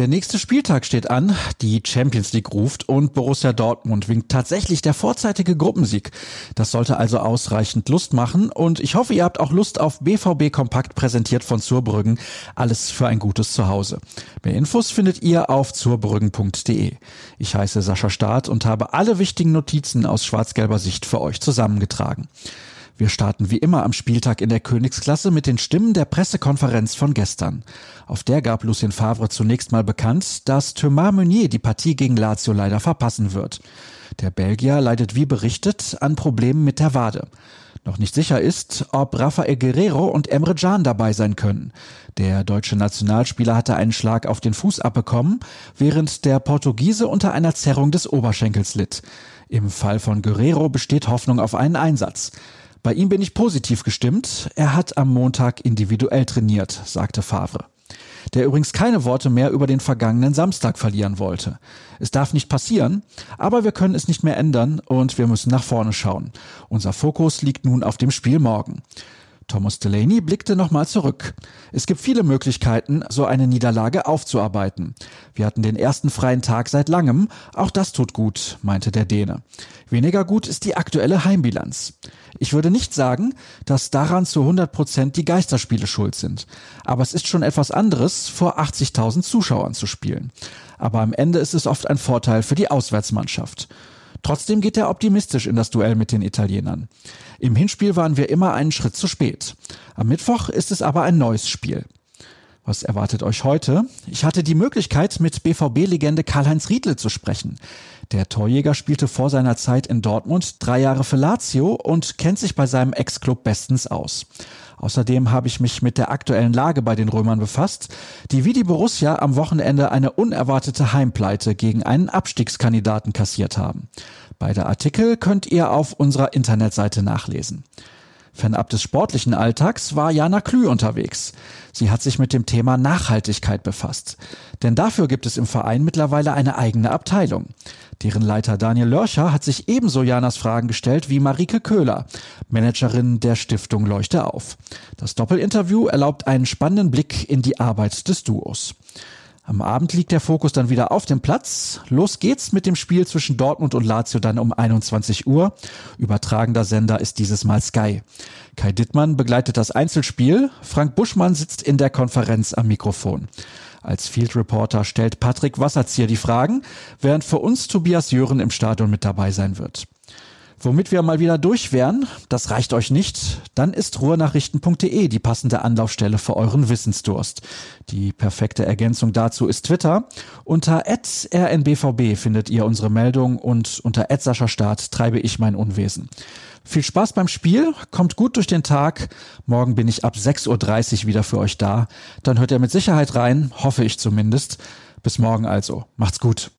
Der nächste Spieltag steht an, die Champions League ruft und Borussia Dortmund winkt tatsächlich der vorzeitige Gruppensieg. Das sollte also ausreichend Lust machen und ich hoffe, ihr habt auch Lust auf BVB Kompakt präsentiert von Zurbrüggen. Alles für ein gutes Zuhause. Mehr Infos findet ihr auf zurbrüggen.de. Ich heiße Sascha Staat und habe alle wichtigen Notizen aus schwarz-gelber Sicht für euch zusammengetragen. Wir starten wie immer am Spieltag in der Königsklasse mit den Stimmen der Pressekonferenz von gestern. Auf der gab Lucien Favre zunächst mal bekannt, dass Thomas Meunier die Partie gegen Lazio leider verpassen wird. Der Belgier leidet wie berichtet an Problemen mit der Wade. Noch nicht sicher ist, ob Rafael Guerrero und Emre Can dabei sein können. Der deutsche Nationalspieler hatte einen Schlag auf den Fuß abbekommen, während der Portugiese unter einer Zerrung des Oberschenkels litt. Im Fall von Guerrero besteht Hoffnung auf einen Einsatz. Bei ihm bin ich positiv gestimmt. Er hat am Montag individuell trainiert, sagte Favre. Der übrigens keine Worte mehr über den vergangenen Samstag verlieren wollte. Es darf nicht passieren, aber wir können es nicht mehr ändern und wir müssen nach vorne schauen. Unser Fokus liegt nun auf dem Spiel morgen. Thomas Delaney blickte nochmal zurück. Es gibt viele Möglichkeiten, so eine Niederlage aufzuarbeiten. Wir hatten den ersten freien Tag seit langem. Auch das tut gut, meinte der Däne. Weniger gut ist die aktuelle Heimbilanz. Ich würde nicht sagen, dass daran zu 100 Prozent die Geisterspiele schuld sind. Aber es ist schon etwas anderes, vor 80.000 Zuschauern zu spielen. Aber am Ende ist es oft ein Vorteil für die Auswärtsmannschaft. Trotzdem geht er optimistisch in das Duell mit den Italienern. Im Hinspiel waren wir immer einen Schritt zu spät. Am Mittwoch ist es aber ein neues Spiel. Was erwartet euch heute? Ich hatte die Möglichkeit, mit BVB-Legende Karl-Heinz Riedle zu sprechen. Der Torjäger spielte vor seiner Zeit in Dortmund drei Jahre für Lazio und kennt sich bei seinem Ex-Club bestens aus. Außerdem habe ich mich mit der aktuellen Lage bei den Römern befasst, die wie die Borussia am Wochenende eine unerwartete Heimpleite gegen einen Abstiegskandidaten kassiert haben. Beide Artikel könnt ihr auf unserer Internetseite nachlesen. Fernab des sportlichen Alltags war Jana Klü unterwegs. Sie hat sich mit dem Thema Nachhaltigkeit befasst. Denn dafür gibt es im Verein mittlerweile eine eigene Abteilung. Deren Leiter Daniel Lörcher hat sich ebenso Janas Fragen gestellt wie Marike Köhler, Managerin der Stiftung Leuchte auf. Das Doppelinterview erlaubt einen spannenden Blick in die Arbeit des Duos. Am Abend liegt der Fokus dann wieder auf dem Platz. Los geht's mit dem Spiel zwischen Dortmund und Lazio dann um 21 Uhr. Übertragender Sender ist dieses Mal Sky. Kai Dittmann begleitet das Einzelspiel. Frank Buschmann sitzt in der Konferenz am Mikrofon. Als Field Reporter stellt Patrick Wasserzieher die Fragen, während für uns Tobias Jören im Stadion mit dabei sein wird. Womit wir mal wieder durch wären, das reicht euch nicht, dann ist ruhrnachrichten.de die passende Anlaufstelle für euren Wissensdurst. Die perfekte Ergänzung dazu ist Twitter. Unter rnbvb findet ihr unsere Meldung und unter Start treibe ich mein Unwesen. Viel Spaß beim Spiel, kommt gut durch den Tag. Morgen bin ich ab 6.30 Uhr wieder für euch da. Dann hört ihr mit Sicherheit rein, hoffe ich zumindest. Bis morgen also. Macht's gut.